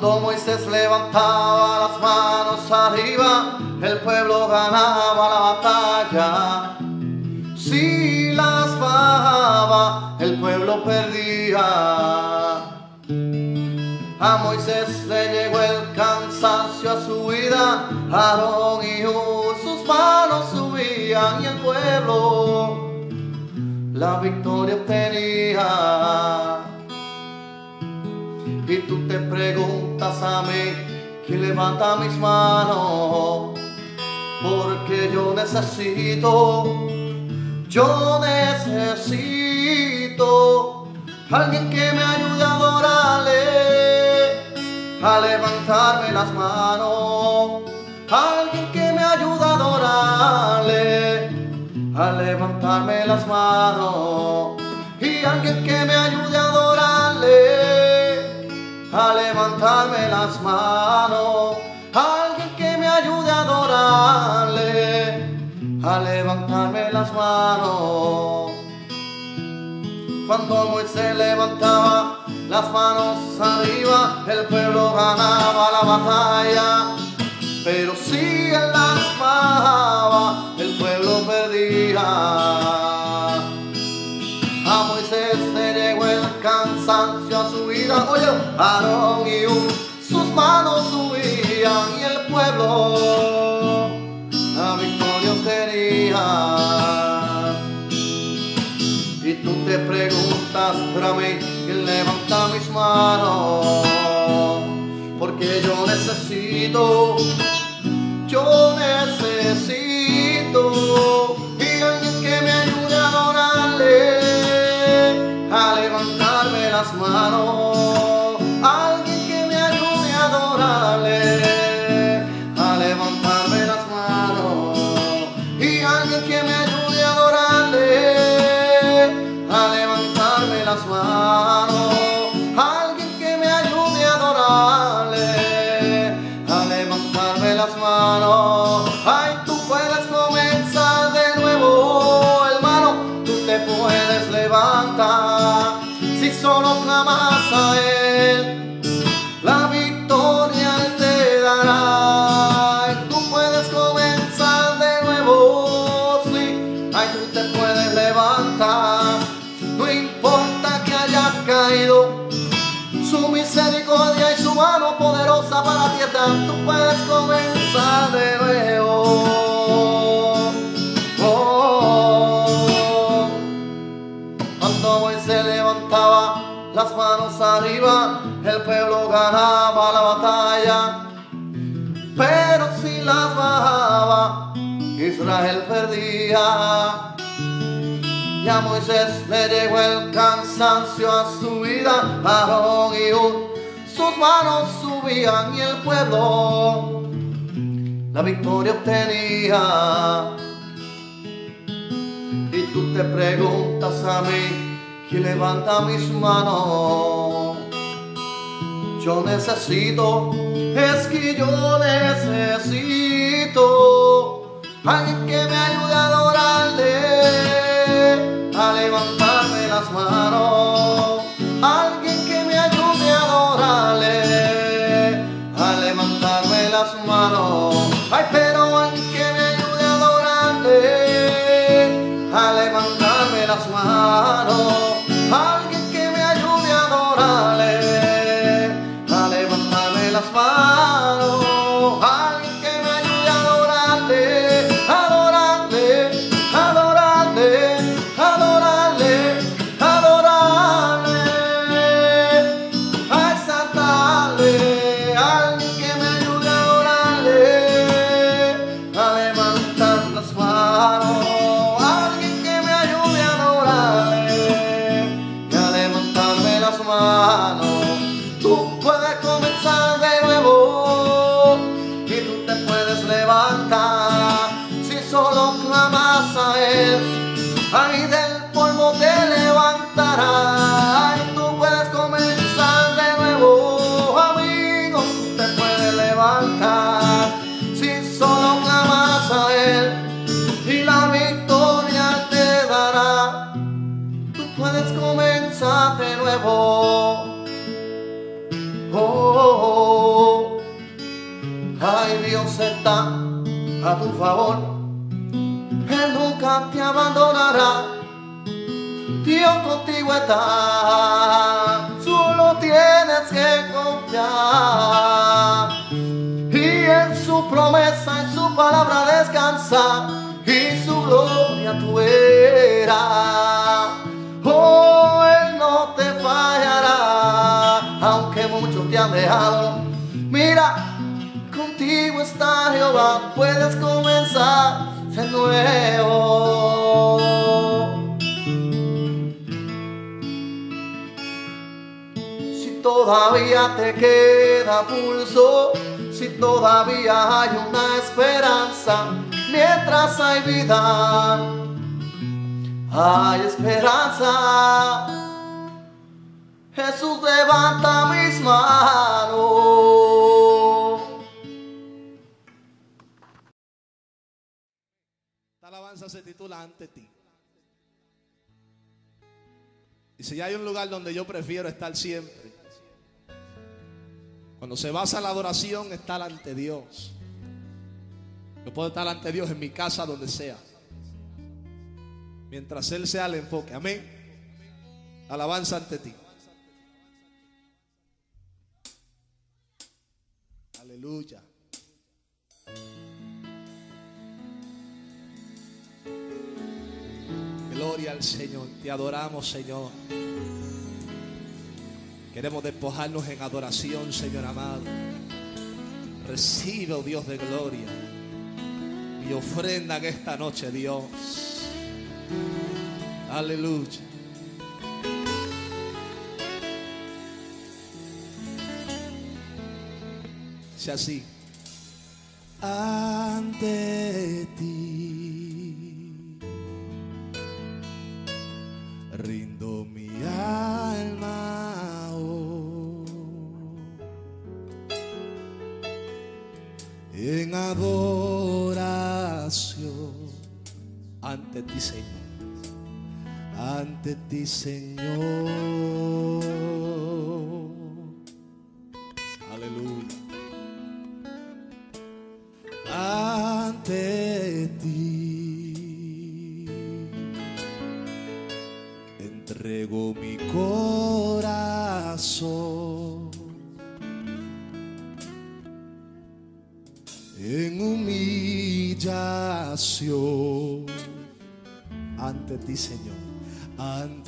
Cuando Moisés levantaba las manos arriba, el pueblo ganaba la batalla. Si las bajaba, el pueblo perdía. A Moisés le llegó el cansancio a su vida, Aarón y sus manos subían y el pueblo la victoria obtenía. Y tú te preguntas a mí, ¿quién levanta mis manos? Porque yo necesito, yo necesito alguien que me ayude a adorarle a levantarme las manos. Alguien que me ayude a adorarle, a levantarme las manos. Y alguien que me ayude a adorarle, a levantarme las manos. Alguien que me ayude a adorarle, a levantarme las manos. Cuando Moisés levantaba las manos arriba, el pueblo ganaba la batalla. Pero si él las bajaba, el pueblo perdía. A Moisés le llegó el cansancio Aarón y un, sus manos subían y el pueblo la victoria tenía. Y tú te preguntas, para mí, ¿quién levanta mis manos? Porque yo necesito, yo levantarme las manos. Perdía. Y a Moisés le llegó el cansancio a su vida, Aarón y Hur, sus manos subían y el pueblo la victoria obtenía. Y tú te preguntas a mí, ¿quién levanta mis manos? Yo necesito, es que yo necesito alguien que me ayude a adorarle, a levantarme las manos, si solo clamas a Él y la victoria te dará. Tú puedes comenzar de nuevo. Oh. Ay, Dios está a tu favor. Él nunca te abandonará. Dios contigo está, solo tienes que confiar. Promesa, en su palabra descansar. Y su gloria tú verás. Oh, Él no te fallará. Aunque muchos te han dejado. Mira, contigo está Jehová. Puedes comenzar de nuevo. Si todavía te queda pulso, si todavía hay una esperanza, mientras hay vida, hay esperanza. Jesús levanta mis manos. Esta alabanza se titula Ante ti. Y si hay un lugar donde yo prefiero estar siempre, cuando se basa la adoración, estar ante Dios. Yo puedo estar ante Dios en mi casa, donde sea. Mientras Él sea el enfoque. Amén. Alabanza ante ti. Aleluya. Gloria al Señor. Te adoramos, Señor. Queremos despojarnos en adoración, Señor amado. Recibe, oh Dios de gloria, mi ofrenda en esta noche, Dios. Aleluya. Sea así. Ante ti adoración ante ti, Señor, ante ti, Señor.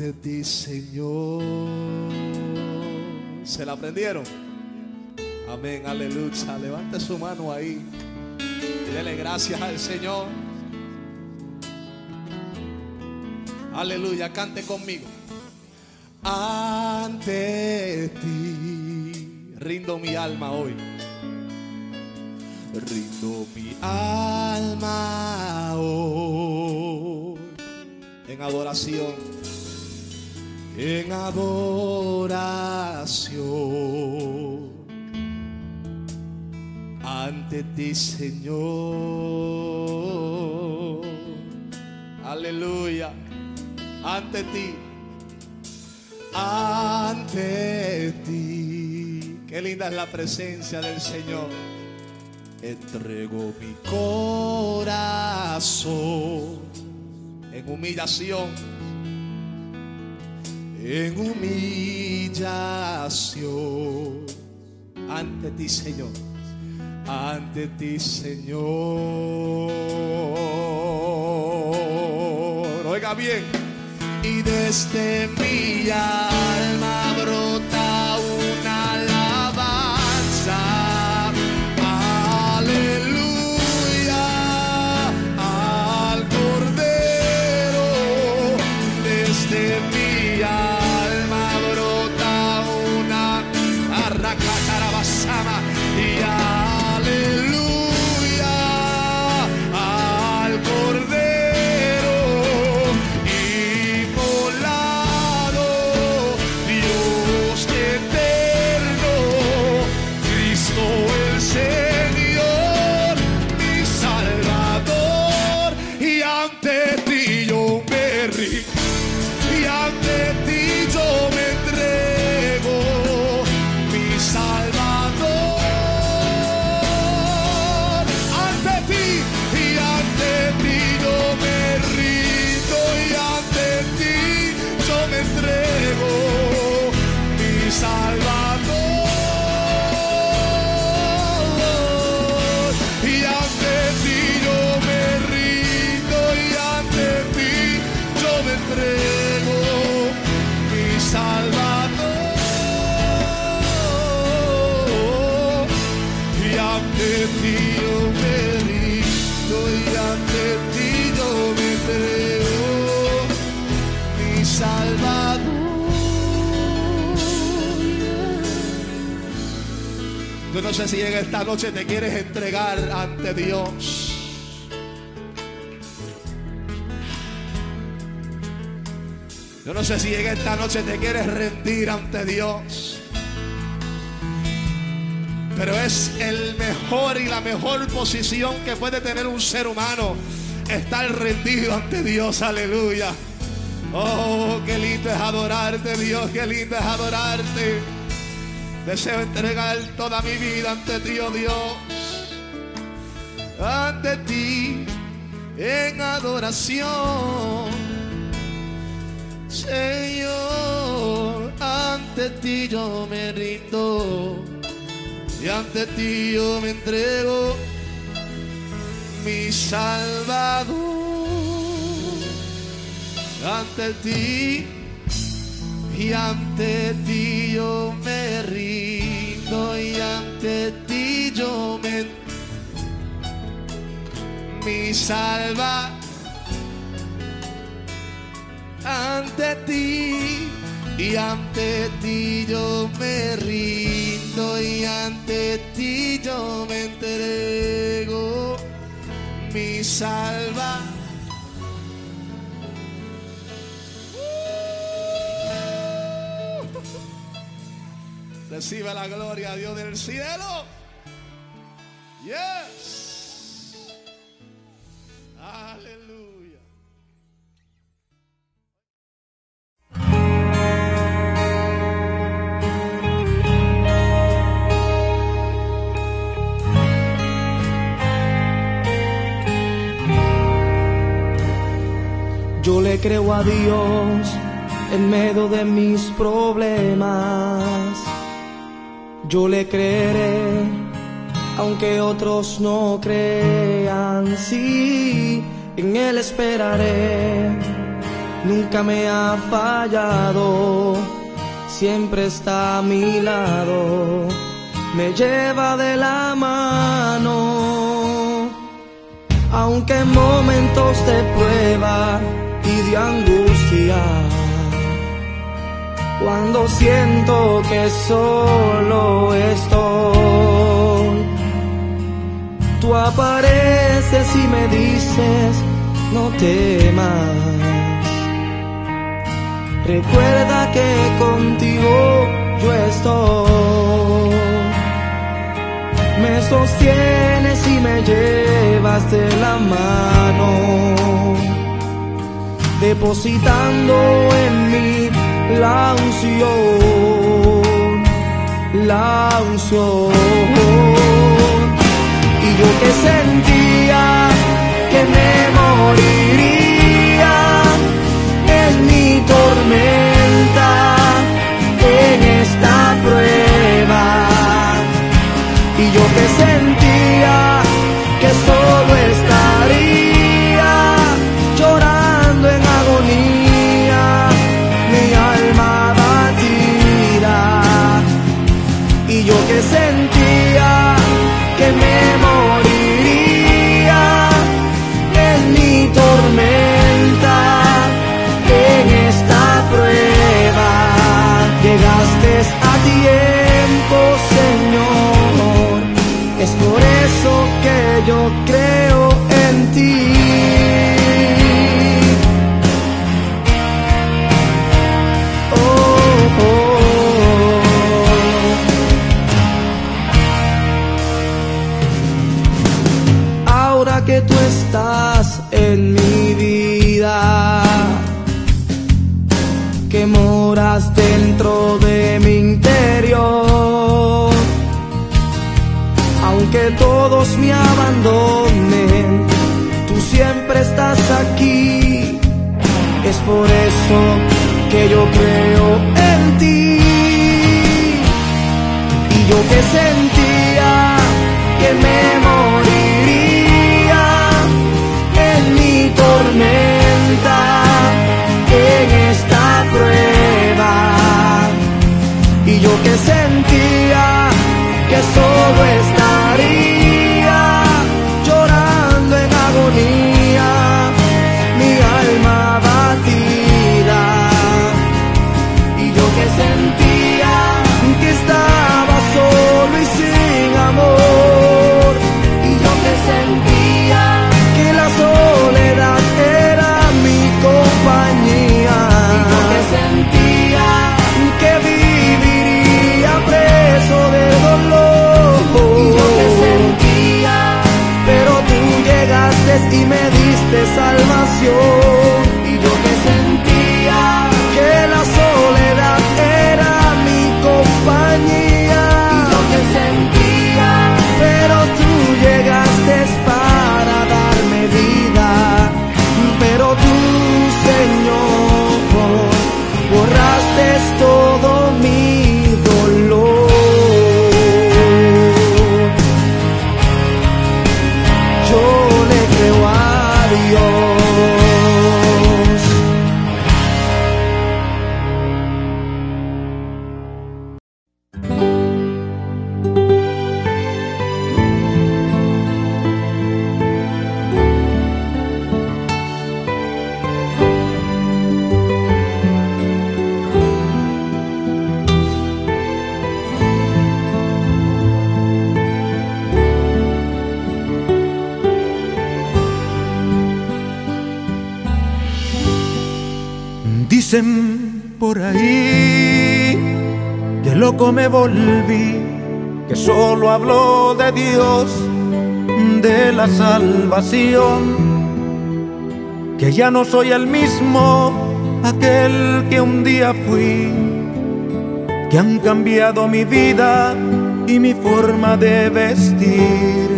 Ante ti, Señor. ¿Se la aprendieron? Amén, aleluya. Levante su mano ahí. y Dele gracias al Señor. Aleluya, cante conmigo. Ante ti rindo mi alma hoy. Rindo mi alma hoy en adoración. En adoración ante ti, Señor. Aleluya. Ante ti. Ante ti. Qué linda es la presencia del Señor. Entrego mi corazón en humillación. En humillación ante ti, Señor ante ti, Señor. Oiga bien, y desde mi alma delante no sé si en esta noche te quieres entregar ante Dios. Yo no sé si en esta noche te quieres rendir ante Dios. Pero es el mejor y la mejor posición que puede tener un ser humano. Estar rendido ante Dios. Aleluya. Oh, qué lindo es adorarte, Dios. Qué lindo es adorarte. Deseo entregar toda mi vida ante ti, oh Dios. Ante ti en adoración. Señor, ante ti yo me rindo y ante ti yo me entrego, mi Salvador. Ante ti y ante ti yo me rindo y ante ti yo me mi salva. Ante ti y ante ti yo me rindo y ante ti yo me entrego. Mi salva Recibe la gloria a Dios del cielo. Yes. Aleluya. Yo le creo a Dios en medio de mis problemas. Yo le creeré, aunque otros no crean. Sí, en Él esperaré. Nunca me ha fallado, siempre está a mi lado. Me lleva de la mano, aunque en momentos de prueba y de angustia. Cuando siento que solo estoy, tú apareces y me dices, no temas. Recuerda que contigo yo estoy. Me sostienes y me llevas de la mano depositando en mí la unción, la unción. Y yo que sentía que me moriría en mi tormenta, en esta prueba. Y yo que sentía que solo estaría moras dentro de mi interior aunque todos me abandonen, tú siempre estás aquí. Es por eso que yo creo en ti. Y yo que sentía que me moriría en mi tormenta, que sentía que solo estaría y me diste salvación. Volví, que solo hablo de Dios, de la salvación, que ya no soy el mismo, aquel que un día fui, que han cambiado mi vida y mi forma de vestir.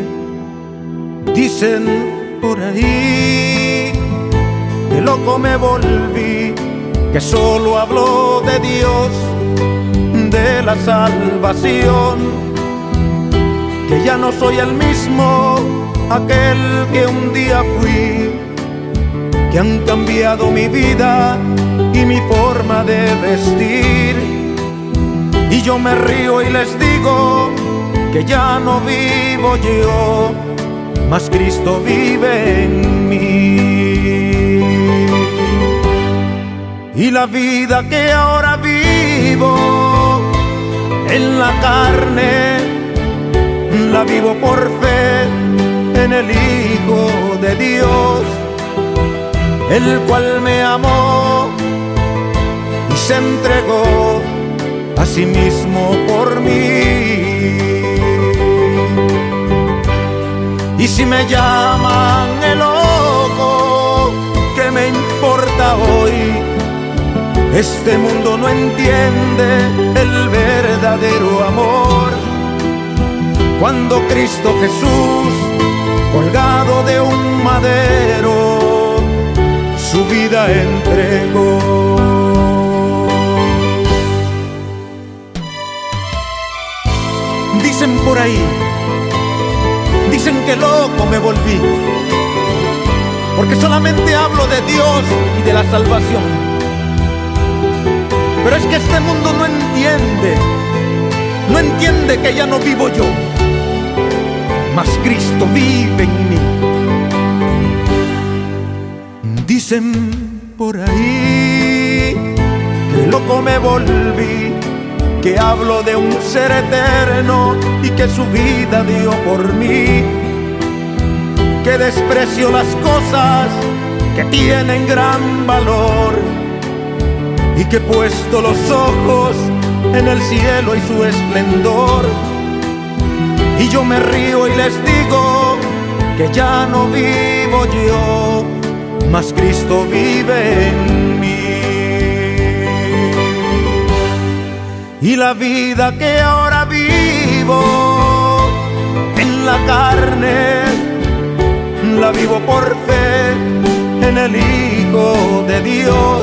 Dicen por ahí que loco me volví, que solo hablo de Dios, de la salvación, que ya no soy el mismo, aquel que un día fui, que han cambiado mi vida y mi forma de vestir. Y yo me río y les digo que ya no vivo yo, mas Cristo vive en mí. Y la vida que ahora vivo en la carne, la vivo por fe en el Hijo de Dios, el cual me amó y se entregó a sí mismo por mí. Y si me llaman el Este mundo no entiende el verdadero amor. Cuando Cristo Jesús, colgado de un madero, su vida entregó. Dicen por ahí, dicen que loco me volví, porque solamente hablo de Dios y de la salvación. Pero es que este mundo no entiende, no entiende que ya no vivo yo, mas Cristo vive en mí. Dicen por ahí que loco me volví que hablo de un ser eterno y que su vida dio por mí, que desprecio las cosas que tienen gran valor y que he puesto los ojos en el cielo y su esplendor. Y yo me río y les digo que ya no vivo yo, mas Cristo vive en mí. y la vida que ahora vivo en la carne, la vivo por fe en el Hijo de Dios,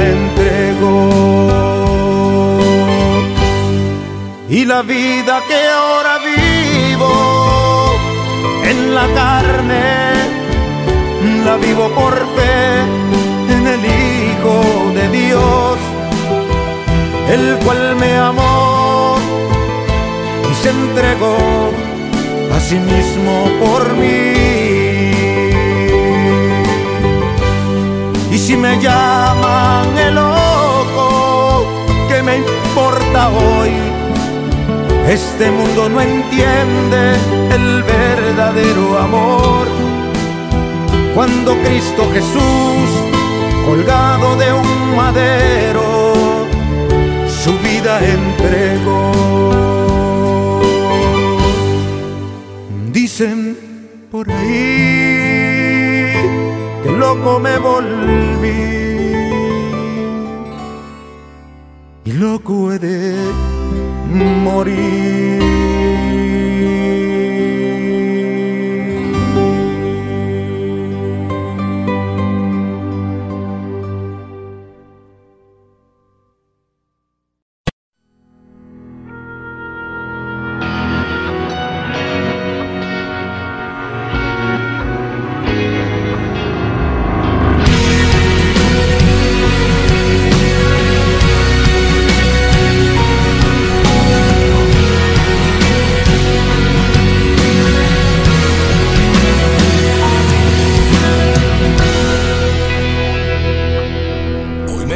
entregó. Y la vida que ahora vivo en la carne, la vivo por fe en el Hijo de Dios el cual me amó y se entregó a sí mismo por mí. Y si me llaman el loco, ¿qué me importa hoy? Este mundo no entiende el verdadero amor. Cuando Cristo Jesús, colgado de un madero, su vida entregó. Dicen por ahí loco me volví y loco he de morir.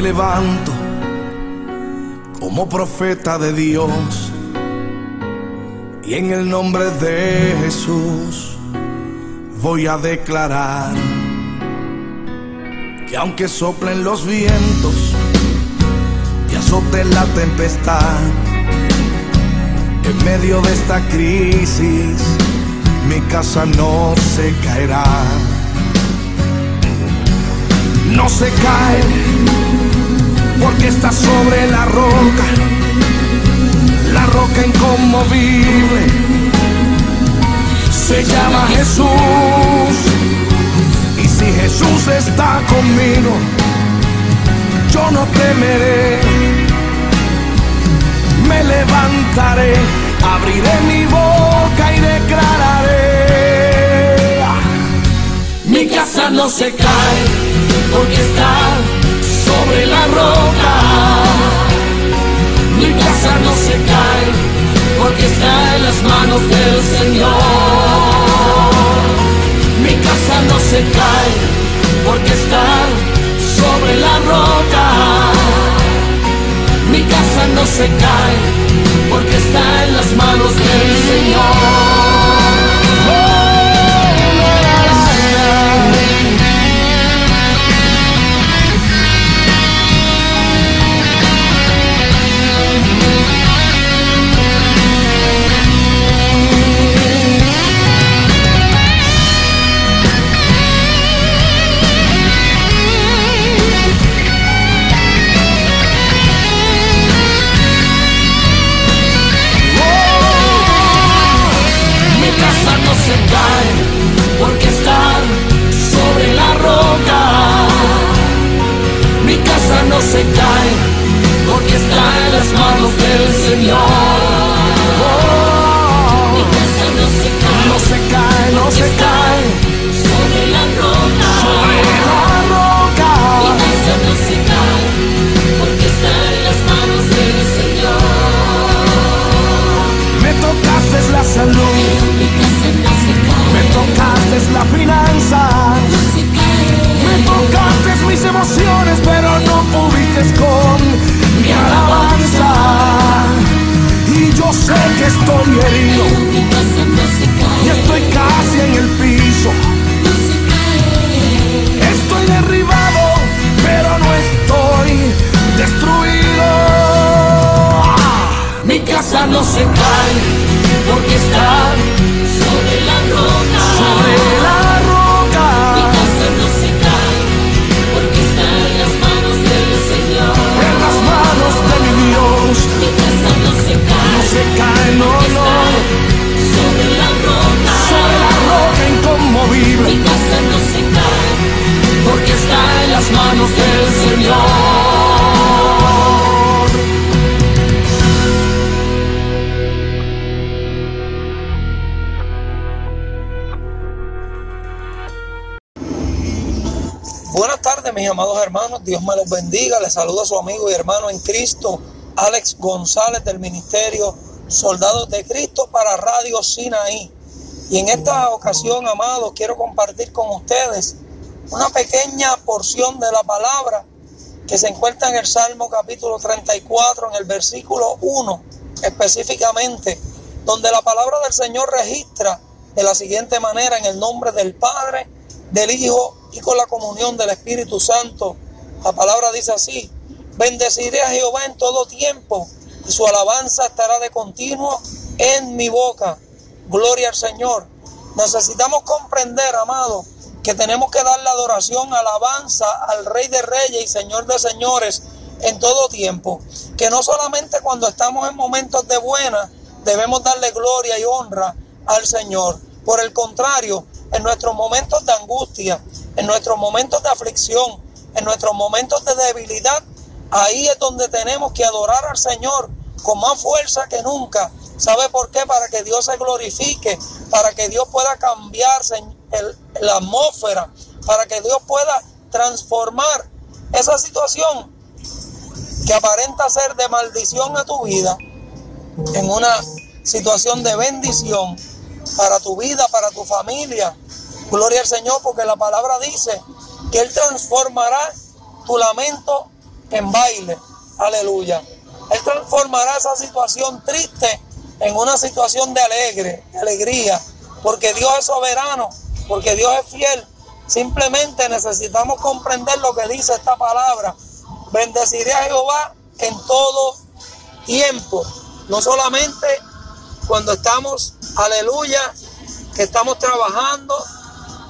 Levanto como profeta de Dios y en el nombre de Jesús voy a declarar que aunque soplen los vientos y azote la tempestad, en medio de esta crisis mi casa no se caerá. No se cae porque está sobre la roca, la roca inconmovible. Se llama Jesús. Y si Jesús está conmigo, yo no temeré. Me levantaré, abriré mi boca y declararé. Mi casa no se cae porque está sobre la roca. Mi casa no se cae porque está en las manos del Señor. Mi casa no se cae porque está sobre la roca. Mi casa no se cae porque está en las manos del Señor. Estoy herido. Y estoy casi en el piso. Estoy derribado, pero no estoy destruido. Mi casa no se cae porque está sobre la roca. Sobre Buenas tardes, mis amados hermanos. Dios me los bendiga. Les saludo a su amigo y hermano en Cristo, Alex González del Ministerio Soldados de Cristo para Radio Sinaí. Y en esta ocasión, amados, quiero compartir con ustedes una pequeña porción de la palabra que se encuentra en el Salmo capítulo 34, en el versículo 1 específicamente, donde la palabra del Señor registra de la siguiente manera, en el nombre del Padre, del Hijo y con la comunión del Espíritu Santo. La palabra dice así, bendeciré a Jehová en todo tiempo y su alabanza estará de continuo en mi boca. Gloria al Señor. Necesitamos comprender, amado, que tenemos que dar la adoración, alabanza al Rey de Reyes y Señor de Señores en todo tiempo. Que no solamente cuando estamos en momentos de buena debemos darle gloria y honra al Señor. Por el contrario, en nuestros momentos de angustia, en nuestros momentos de aflicción, en nuestros momentos de debilidad, ahí es donde tenemos que adorar al Señor con más fuerza que nunca. ¿Sabe por qué? Para que Dios se glorifique, para que Dios pueda cambiarse la atmósfera, para que Dios pueda transformar esa situación que aparenta ser de maldición a tu vida en una situación de bendición para tu vida, para tu familia. Gloria al Señor porque la palabra dice que Él transformará tu lamento en baile. Aleluya. Él transformará esa situación triste en una situación de alegre, de alegría, porque Dios es soberano, porque Dios es fiel. Simplemente necesitamos comprender lo que dice esta palabra. Bendeciré a Jehová en todo tiempo, no solamente cuando estamos, aleluya, que estamos trabajando,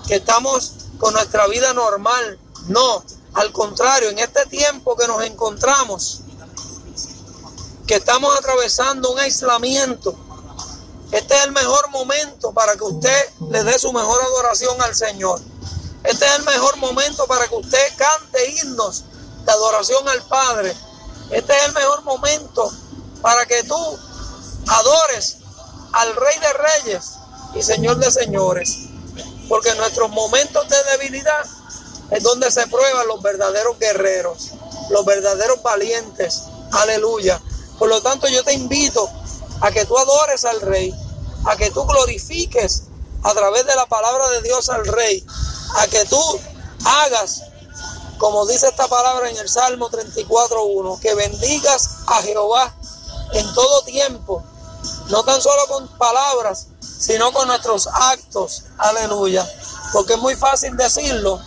que estamos con nuestra vida normal. No, al contrario, en este tiempo que nos encontramos, que estamos atravesando un aislamiento, este es el mejor momento para que usted le dé su mejor adoración al Señor. Este es el mejor momento para que usted cante himnos de adoración al Padre. Este es el mejor momento para que tú adores al Rey de Reyes y Señor de Señores. Porque en nuestros momentos de debilidad es donde se prueban los verdaderos guerreros, los verdaderos valientes. Aleluya. Por lo tanto, yo te invito a que tú adores al Rey, a que tú glorifiques a través de la palabra de Dios al Rey, a que tú hagas, como dice esta palabra en el Salmo 34.1, que bendigas a Jehová en todo tiempo, no tan solo con palabras, sino con nuestros actos. Aleluya. Porque es muy fácil decirlo,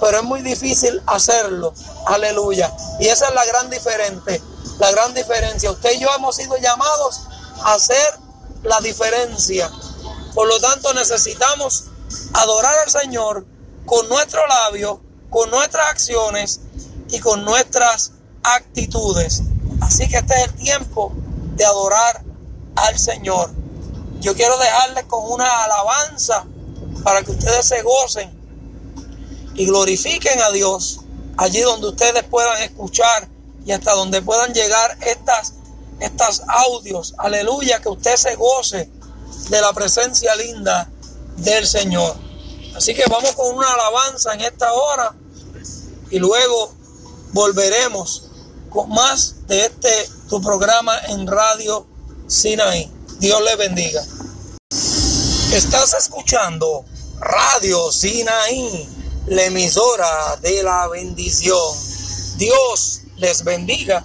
pero es muy difícil hacerlo. Aleluya. Y esa es la gran diferencia. La gran diferencia. Usted y yo hemos sido llamados a hacer la diferencia. Por lo tanto, necesitamos adorar al Señor con nuestro labio, con nuestras acciones y con nuestras actitudes. Así que este es el tiempo de adorar al Señor. Yo quiero dejarles con una alabanza para que ustedes se gocen y glorifiquen a Dios allí donde ustedes puedan escuchar y hasta donde puedan llegar estas, estas audios. Aleluya, que usted se goce de la presencia linda del Señor. Así que vamos con una alabanza en esta hora y luego volveremos con más de este tu programa en Radio Sinaí. Dios le bendiga. Estás escuchando Radio Sinaí, la emisora de la bendición. Dios les bendiga.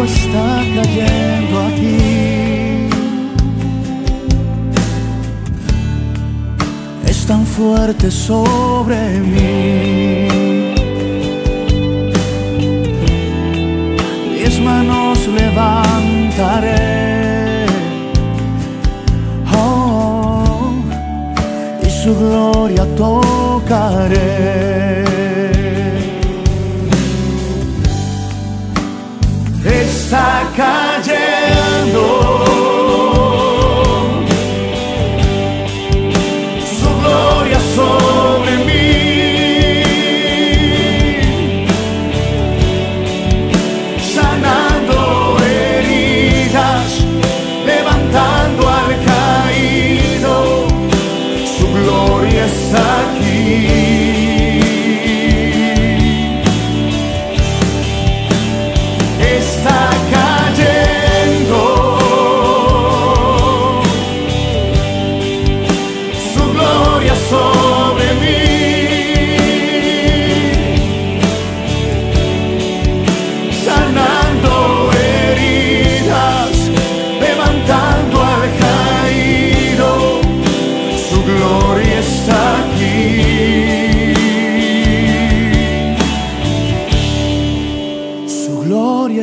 Está cayendo aquí. Es tan fuerte sobre mí. Mis manos levantaré. Oh, y su gloria tocaré.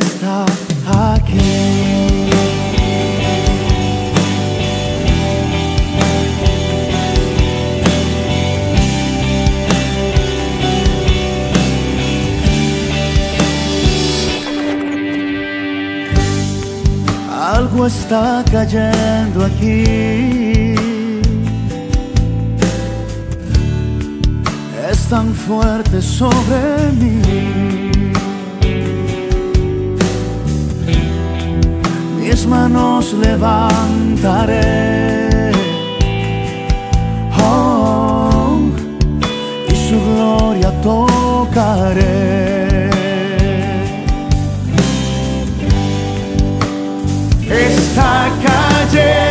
está aquí. Algo está cayendo aquí. Es tan fuerte sobre mí. Manos levantaré. Oh, y su gloria tocaré. está cayendo.